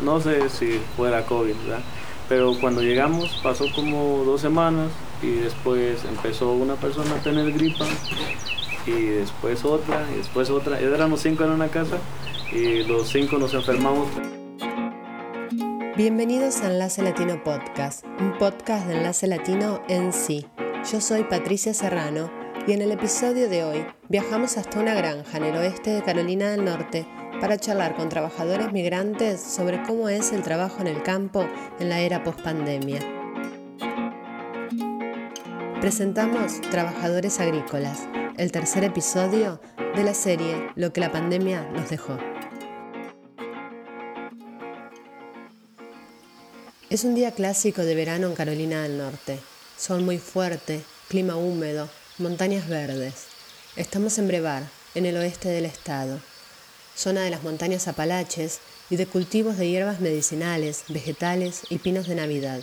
no sé si fuera COVID, ¿verdad? Pero cuando llegamos pasó como dos semanas y después empezó una persona a tener gripa y después otra y después otra. Éramos cinco en una casa y los cinco nos enfermamos. Bienvenidos a Enlace Latino Podcast, un podcast de Enlace Latino en sí. Yo soy Patricia Serrano y en el episodio de hoy viajamos hasta una granja en el oeste de Carolina del Norte para charlar con trabajadores migrantes sobre cómo es el trabajo en el campo en la era post-pandemia. Presentamos Trabajadores Agrícolas, el tercer episodio de la serie Lo que la pandemia nos dejó. Es un día clásico de verano en Carolina del Norte. Sol muy fuerte, clima húmedo, montañas verdes. Estamos en Brevar, en el oeste del estado zona de las montañas Apalaches y de cultivos de hierbas medicinales, vegetales y pinos de Navidad.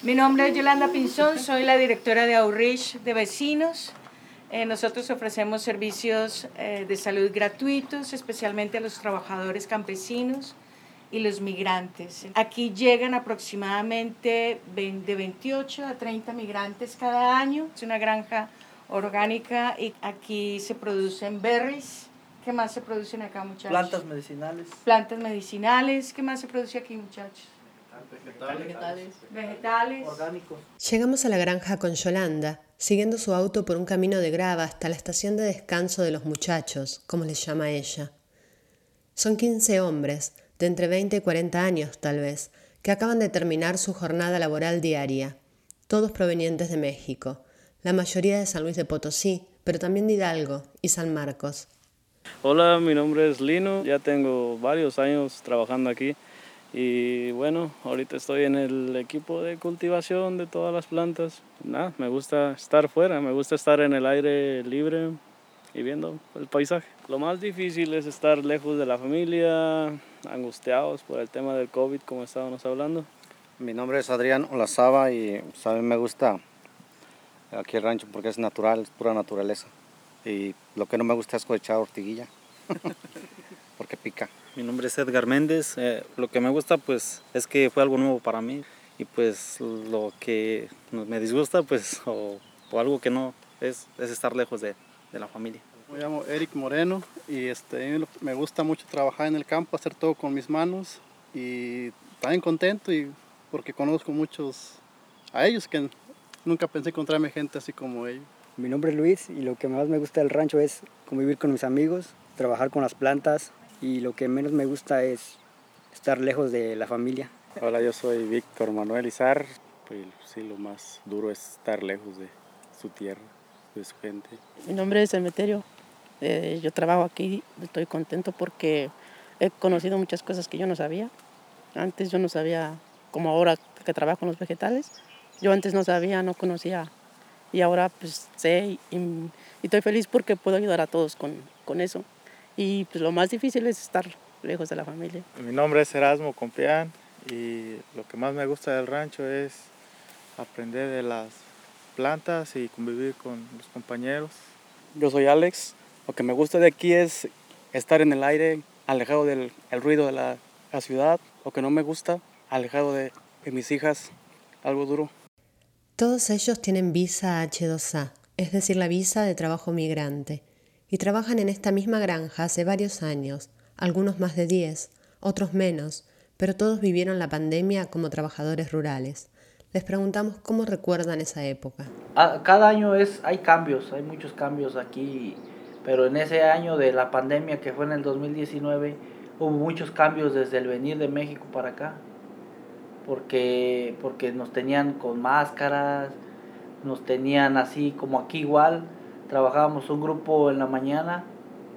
Mi nombre es Yolanda Pinzón, soy la directora de Outreach de Vecinos. Eh, nosotros ofrecemos servicios eh, de salud gratuitos, especialmente a los trabajadores campesinos y los migrantes. Aquí llegan aproximadamente de 28 a 30 migrantes cada año. Es una granja orgánica y aquí se producen berries, ¿Qué más se producen acá, muchachos? Plantas medicinales. Plantas medicinales. ¿Qué más se produce aquí, muchachos? Vegetales. Vegetales. Orgánicos. Llegamos a la granja con Yolanda, siguiendo su auto por un camino de grava hasta la estación de descanso de los muchachos, como les llama ella. Son 15 hombres, de entre 20 y 40 años tal vez, que acaban de terminar su jornada laboral diaria, todos provenientes de México, la mayoría de San Luis de Potosí, pero también de Hidalgo y San Marcos. Hola, mi nombre es Lino, ya tengo varios años trabajando aquí y bueno, ahorita estoy en el equipo de cultivación de todas las plantas. Nada, me gusta estar fuera, me gusta estar en el aire libre y viendo el paisaje. Lo más difícil es estar lejos de la familia, angustiados por el tema del COVID, como estábamos hablando. Mi nombre es Adrián Olazaba y mí me gusta aquí el rancho porque es natural, es pura naturaleza. Y lo que no me gusta es cosechar ortiguilla, porque pica. Mi nombre es Edgar Méndez. Eh, lo que me gusta pues es que fue algo nuevo para mí y pues lo que me disgusta pues o, algo que no es, es estar lejos de, de, la familia. Me llamo Eric Moreno y este, me gusta mucho trabajar en el campo, hacer todo con mis manos y también contento y porque conozco muchos a ellos que nunca pensé encontrarme gente así como ellos. Mi nombre es Luis y lo que más me gusta del rancho es convivir con mis amigos, trabajar con las plantas y lo que menos me gusta es estar lejos de la familia. Hola, yo soy Víctor Manuel Izar. Pues sí, lo más duro es estar lejos de su tierra, de su gente. Mi nombre es Emeterio. Eh, yo trabajo aquí, estoy contento porque he conocido muchas cosas que yo no sabía. Antes yo no sabía, como ahora que trabajo con los vegetales, yo antes no sabía, no conocía y ahora pues sé y, estoy feliz porque puedo ayudar a todos con, con, eso. Y pues lo más difícil es estar lejos de la familia. Mi nombre es Erasmo Compián y lo que más me gusta del rancho es aprender de las plantas y convivir con los compañeros. Yo soy Alex, lo que me gusta de aquí es estar en el aire, alejado del el ruido de la, la, ciudad, lo que no me gusta, alejado de, de mis hijas, algo duro. Todos ellos tienen visa H2A, es decir, la visa de trabajo migrante, y trabajan en esta misma granja hace varios años, algunos más de 10, otros menos, pero todos vivieron la pandemia como trabajadores rurales. Les preguntamos cómo recuerdan esa época. Ah, cada año es, hay cambios, hay muchos cambios aquí, pero en ese año de la pandemia que fue en el 2019 hubo muchos cambios desde el venir de México para acá porque, porque nos tenían con máscaras, nos tenían así como aquí igual, trabajábamos un grupo en la mañana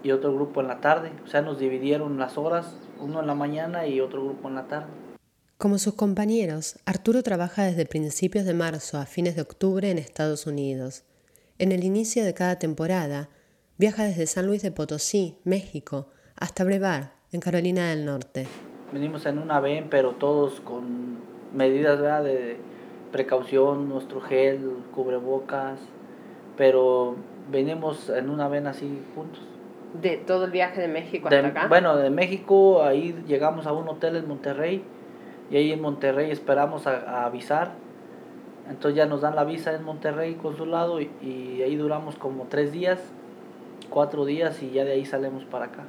y otro grupo en la tarde, o sea, nos dividieron las horas, uno en la mañana y otro grupo en la tarde. Como sus compañeros, Arturo trabaja desde principios de marzo a fines de octubre en Estados Unidos. En el inicio de cada temporada, viaja desde San Luis de Potosí, México, hasta Brevar, en Carolina del Norte. Venimos en una VEN, pero todos con medidas de precaución, nuestro gel, cubrebocas, pero venimos en una VEN así juntos. ¿De todo el viaje de México hasta De- acá? Bueno, de México ahí llegamos a un hotel en Monterrey y ahí en Monterrey esperamos a, a avisar. Entonces ya nos dan la visa en Monterrey consulado y, y ahí duramos como tres días, cuatro días y ya de ahí salimos para acá.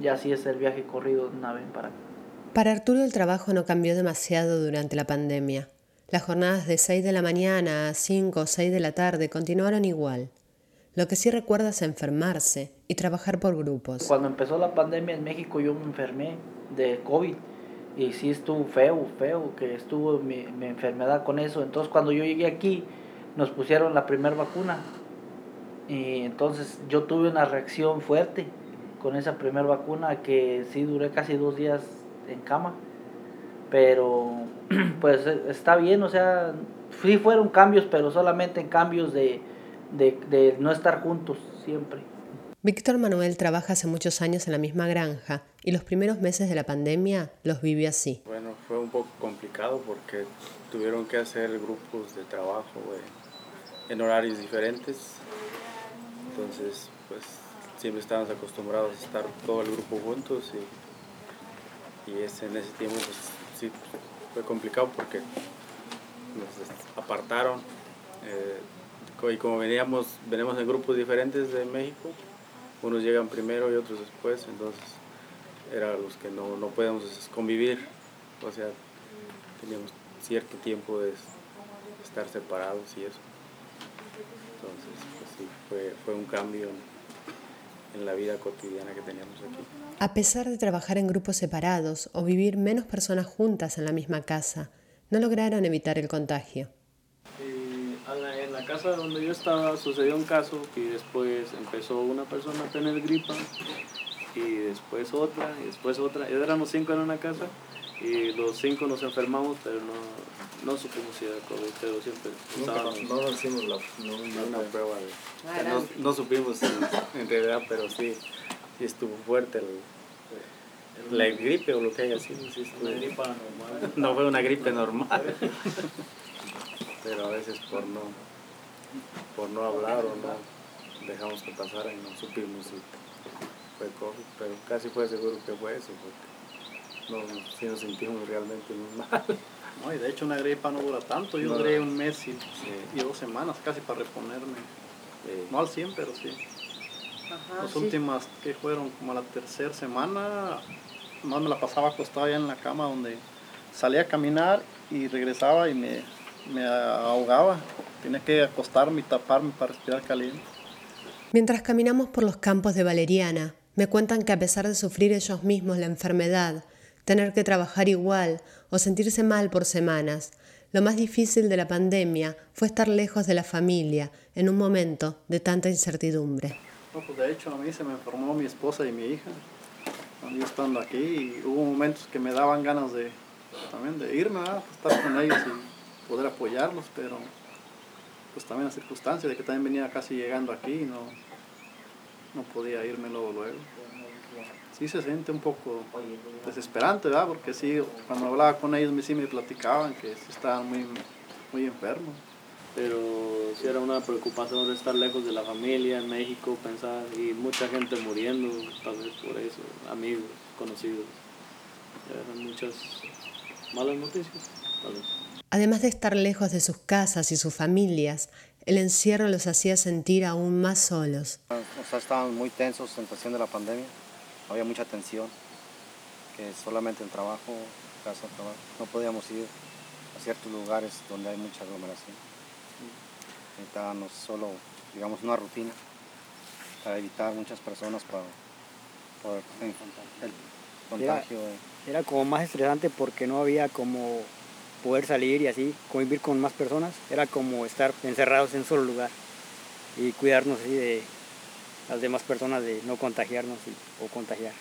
Y así es el viaje corrido de nave para acá. Para Arturo el trabajo no cambió demasiado durante la pandemia. Las jornadas de 6 de la mañana a 5 o 6 de la tarde continuaron igual. Lo que sí recuerda es enfermarse y trabajar por grupos. Cuando empezó la pandemia en México yo me enfermé de COVID y sí estuvo feo, feo que estuvo mi, mi enfermedad con eso. Entonces cuando yo llegué aquí nos pusieron la primera vacuna y entonces yo tuve una reacción fuerte con esa primera vacuna que sí duré casi dos días en cama. Pero pues eh, está bien, o sea, sí fueron cambios, pero solamente en cambios de, de, de no estar juntos siempre. Víctor Manuel trabaja hace muchos años en la misma granja y los primeros meses de la pandemia los vivió así. Bueno, fue un poco complicado porque tuvieron que hacer grupos de trabajo eh, en horarios diferentes. Entonces, pues siempre estábamos acostumbrados a estar todo el grupo juntos y, y ese, en ese tiempo pues sí fue complicado porque nos apartaron eh, y como veníamos, venimos en grupos diferentes de México, unos llegan primero y otros después, entonces eran los que no, no podíamos convivir, o sea, teníamos cierto tiempo de estar separados y eso. Entonces, pues sí, fue, fue un cambio en, la vida cotidiana que teníamos aquí. A pesar de trabajar en grupos separados o vivir menos personas juntas en la misma casa, no lograron evitar el contagio. Y la- en la casa donde yo estaba sucedió un caso que después empezó una persona a tener gripa y después otra y después otra. Y éramos cinco en una casa y los cinco nos enfermamos, pero no, no supimos si era COVID, pero siempre estábamos- no nos hicimos la, no- una prueba de... Ah, no, no supimos en, en realidad, pero sí, sí estuvo fuerte el, la gripe o lo que haya sido. Sí estuvo- Una gripa normal. No fue una gripe normal. pero a veces por no, por no hablar o no dejamos que pasara y no supimos si fue COVID, pero casi fue seguro que fue eso, porque no, sí nos sentimos realmente muy mal. No, y de hecho una gripa no dura tanto. Yo No. duré un mes y, y dos semanas casi para reponerme. No al 100, pero sí. Las sí. últimas que fueron como la tercera semana, más me la pasaba acostada ya en la cama donde salía a caminar y regresaba y me, me ahogaba. Tenía que acostarme y taparme para respirar caliente. Mientras caminamos por los campos de Valeriana, me cuentan que a pesar de sufrir ellos mismos la enfermedad, tener que trabajar igual o sentirse mal por semanas, lo más difícil de la pandemia fue estar lejos de la familia en un momento de tanta incertidumbre. No, pues de hecho a mí se me enfermó mi esposa y mi hija. Yo estando aquí y hubo momentos que me daban ganas de también de irme, ¿verdad? Pues, estar con ellos y poder apoyarlos, pero pues también las circunstancias de que también venía casi llegando aquí y no, no podía irme luego luego. Sí se siente un poco desesperante, ¿verdad? Porque sí, cuando hablaba con ellos sí me platicaban que estaban muy, muy enfermos. pero sí era una preocupación de estar lejos de la familia en México, pensar, y mucha gente muriendo, tal vez por eso, amigos, conocidos. Eran muchas malas noticias, tal vez. Además de estar lejos de sus casas y sus familias, el encierro los hacía sentir aún más solos. O sea, estábamos muy tensos en cuestión de la pandemia. Había mucha tensión, que solamente el trabajo, casa, trabajo. No podíamos ir a ciertos lugares donde hay mucha aglomeración. Necesitábamos solo, digamos, una rutina para evitar muchas personas para, por el contagio. de- Era como más estresante porque no había como poder salir y así, convivir con más personas. Era como estar encerrados en un solo lugar y cuidarnos así de las demás personas de no contagiarnos y- o contagiar.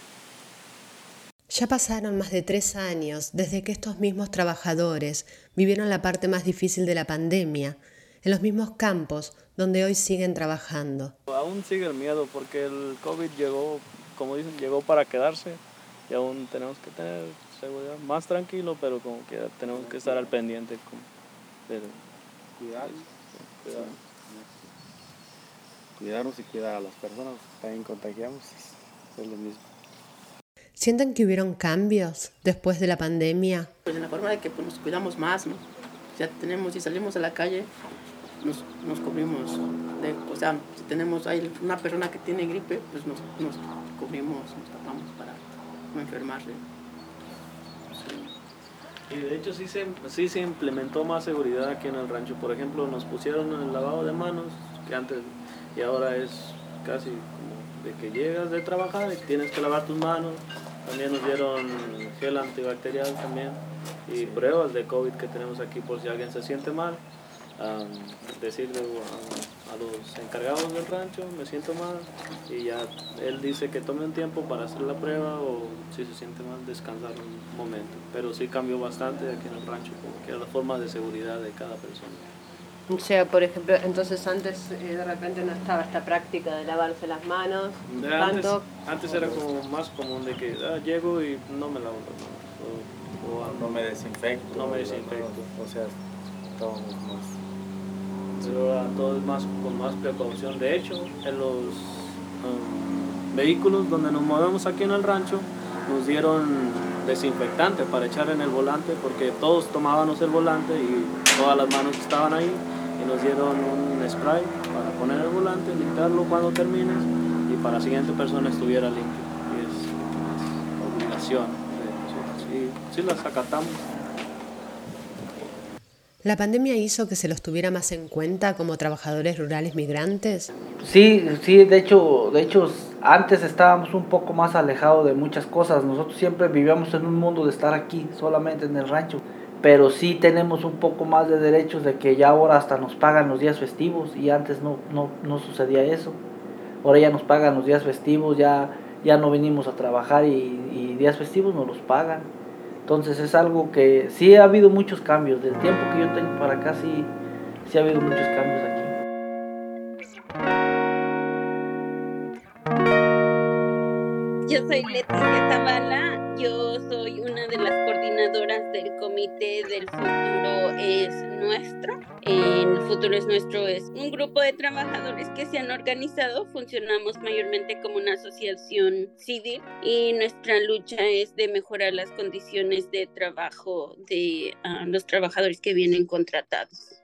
Ya pasaron más de tres años desde que estos mismos trabajadores vivieron la parte más difícil de la pandemia, en los mismos campos donde hoy siguen trabajando. Aún sigue el miedo porque el COVID llegó, como dicen, llegó para quedarse y aún tenemos que tener seguridad más tranquilo, pero como que tenemos que estar al pendiente. Como, del- Cuidar. cuidado. Cuidarnos y cuidar a las personas, también contagiamos, es lo mismo. ¿Sienten que hubieron cambios después de la pandemia? Pues en la forma de que pues, nos cuidamos más, ¿no? Ya tenemos, si salimos a la calle, nos, nos cubrimos. De, o sea, si tenemos ahí una persona que tiene gripe, pues nos, nos cubrimos, nos tapamos para no enfermarle. Y de hecho sí se, sí se implementó más seguridad aquí en el rancho. Por ejemplo, nos pusieron el lavado de manos, que antes y ahora es casi como de que llegas de trabajar y tienes que lavar tus manos. También nos dieron gel antibacterial también y pruebas de COVID que tenemos aquí por si alguien se siente mal. decirle a, a, los encargados del rancho, me siento mal y ya él dice que tome un tiempo para hacer la prueba o si se siente mal descansar un momento. Pero sí cambió bastante aquí en el rancho, que era la forma de seguridad de cada persona. O sea, por ejemplo, entonces antes eh, de repente no estaba esta práctica de lavarse las manos. Antes, antes, era como más común de que ah, llego y no me lavo las manos. O, no me desinfecto. No me desinfecto. o sea, todo más. Pero todo es más con más precaución. De hecho, en los um, vehículos donde nos movemos aquí en el rancho, nos dieron desinfectante para echar en el volante porque todos tomábamos el volante y todas las manos estaban ahí nos dieron un spray para poner el volante, limpiarlo cuando termines y para la siguiente persona estuviera limpio. Y es obligación de Sí, las acatamos. ¿La pandemia hizo que se los tuviera más en cuenta como trabajadores rurales migrantes? Sí, sí, de hecho, de hecho antes estábamos un poco más alejados de muchas cosas. Nosotros siempre vivíamos en un mundo de estar aquí, solamente en el rancho pero sí tenemos un poco más de derechos de que ya ahora hasta nos pagan los días festivos y antes no, no, no sucedía eso. Ahora ya nos pagan los días festivos, ya, ya no venimos a trabajar y, y días festivos nos los pagan. Entonces es algo que sí ha habido muchos cambios. Del tiempo que yo tengo para acá sí, sí ha habido muchos cambios aquí. Yo soy Leticia Zavala, yo soy una de las coordinadoras del Comité del Futuro es Nuestro. El Futuro es Nuestro es un grupo de trabajadores que se han organizado, funcionamos mayormente como una asociación civil y nuestra lucha es de mejorar las condiciones de trabajo de uh, los trabajadores que vienen contratados.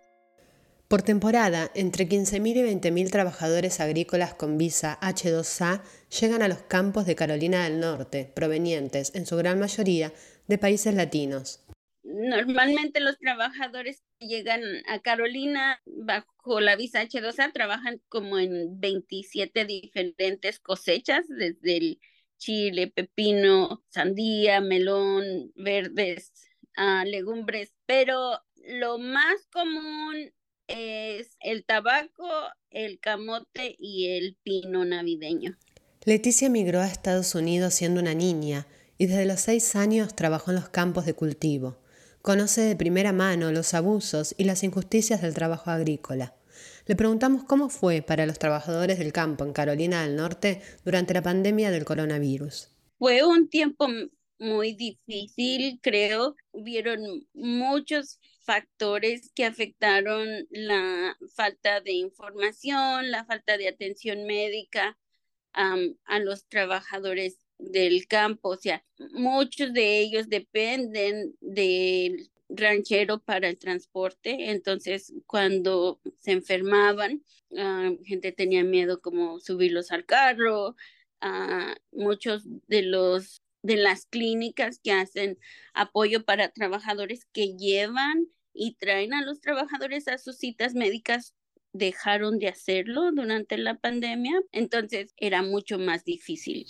Por temporada, entre 15.000 y 20.000 trabajadores agrícolas con visa H2A llegan a los campos de Carolina del Norte, provenientes, en su gran mayoría, de países latinos. Normalmente los trabajadores que llegan a Carolina bajo la visa H2A trabajan como en 27 diferentes cosechas, desde el chile, pepino, sandía, melón, verdes, uh, legumbres, pero lo más común es el tabaco, el camote y el pino navideño. Leticia migró a Estados Unidos siendo una niña y desde los seis años trabajó en los campos de cultivo. Conoce de primera mano los abusos y las injusticias del trabajo agrícola. Le preguntamos cómo fue para los trabajadores del campo en Carolina del Norte durante la pandemia del coronavirus. Fue un tiempo muy difícil, creo. Hubieron muchos factores que afectaron la falta de información, la falta de atención médica a los trabajadores del campo. O sea, muchos de ellos dependen del ranchero para el transporte. Entonces, cuando se enfermaban, gente tenía miedo como subirlos al carro. Uh, muchos de los de las clínicas que hacen apoyo para trabajadores que llevan y traen a los trabajadores a sus citas médicas dejaron de hacerlo durante la pandemia, entonces era mucho más difícil.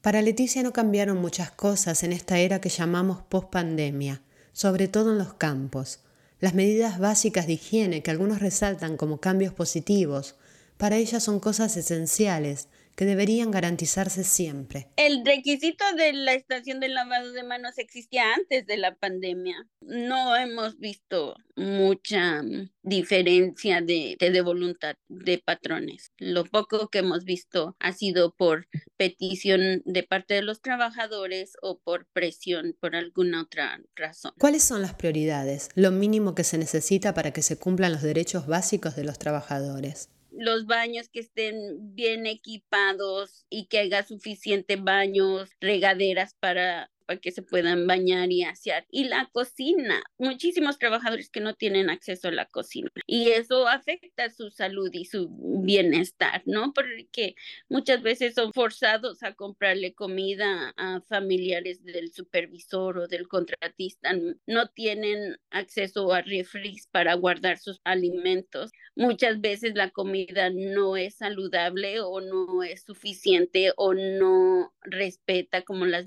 Para Leticia no cambiaron muchas cosas en esta era que llamamos post-pandemia, sobre todo en los campos. Las medidas básicas de higiene que algunos resaltan como cambios positivos, para ella son cosas esenciales que deberían garantizarse siempre. El requisito de la estación de lavado de manos existía antes de la pandemia. No hemos visto mucha mm, diferencia de, de, voluntad de patrones. Lo poco que hemos visto ha sido por petición de parte de los trabajadores o por presión por alguna otra razón. ¿Cuáles son las prioridades? Lo mínimo que se necesita para que se cumplan los derechos básicos de los trabajadores los baños que estén bien equipados y que haya suficiente baños, regaderas para para que se puedan bañar y asear. Y la cocina, muchísimos trabajadores que no tienen acceso a la cocina y eso afecta su salud y su bienestar, ¿no? Porque muchas veces son forzados a comprarle comida a familiares del supervisor o del contratista, no tienen acceso a refris para guardar sus alimentos. Muchas veces la comida no es saludable o no es suficiente o no respeta como las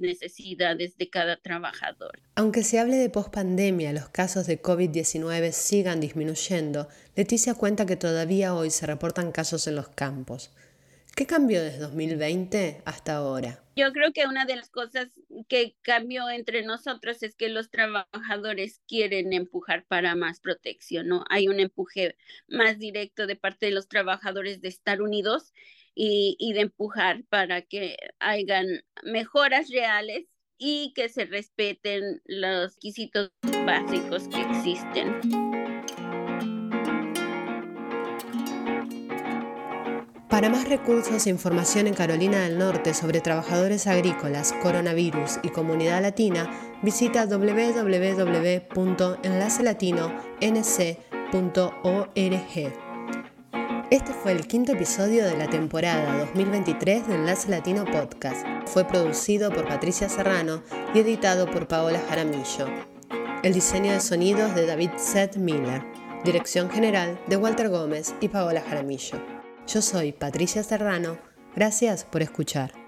necesidades de cada trabajador. Aunque se hable de pospandemia, los casos de COVID-19 sigan disminuyendo, Leticia cuenta que todavía hoy se reportan casos en los campos. ¿Qué cambió desde 2020 hasta ahora? Yo creo que una de las cosas que cambió entre nosotros es que los trabajadores quieren empujar para más protección, ¿no? Hay un empuje más directo de parte de los trabajadores de estar unidos y, y de empujar para que hagan mejoras reales y que se respeten los requisitos básicos que existen. Para más recursos e información en Carolina del Norte sobre trabajadores agrícolas, coronavirus y comunidad latina, visita www.enlacelatino.nc.org. Este fue el quinto episodio de la temporada 2023 de Enlace Latino Podcast. Fue producido por Patricia Serrano y editado por Paola Jaramillo. El diseño de sonidos de David Seth Miller. Dirección general de Walter Gómez y Paola Jaramillo. Yo soy Patricia Serrano. Gracias por escuchar.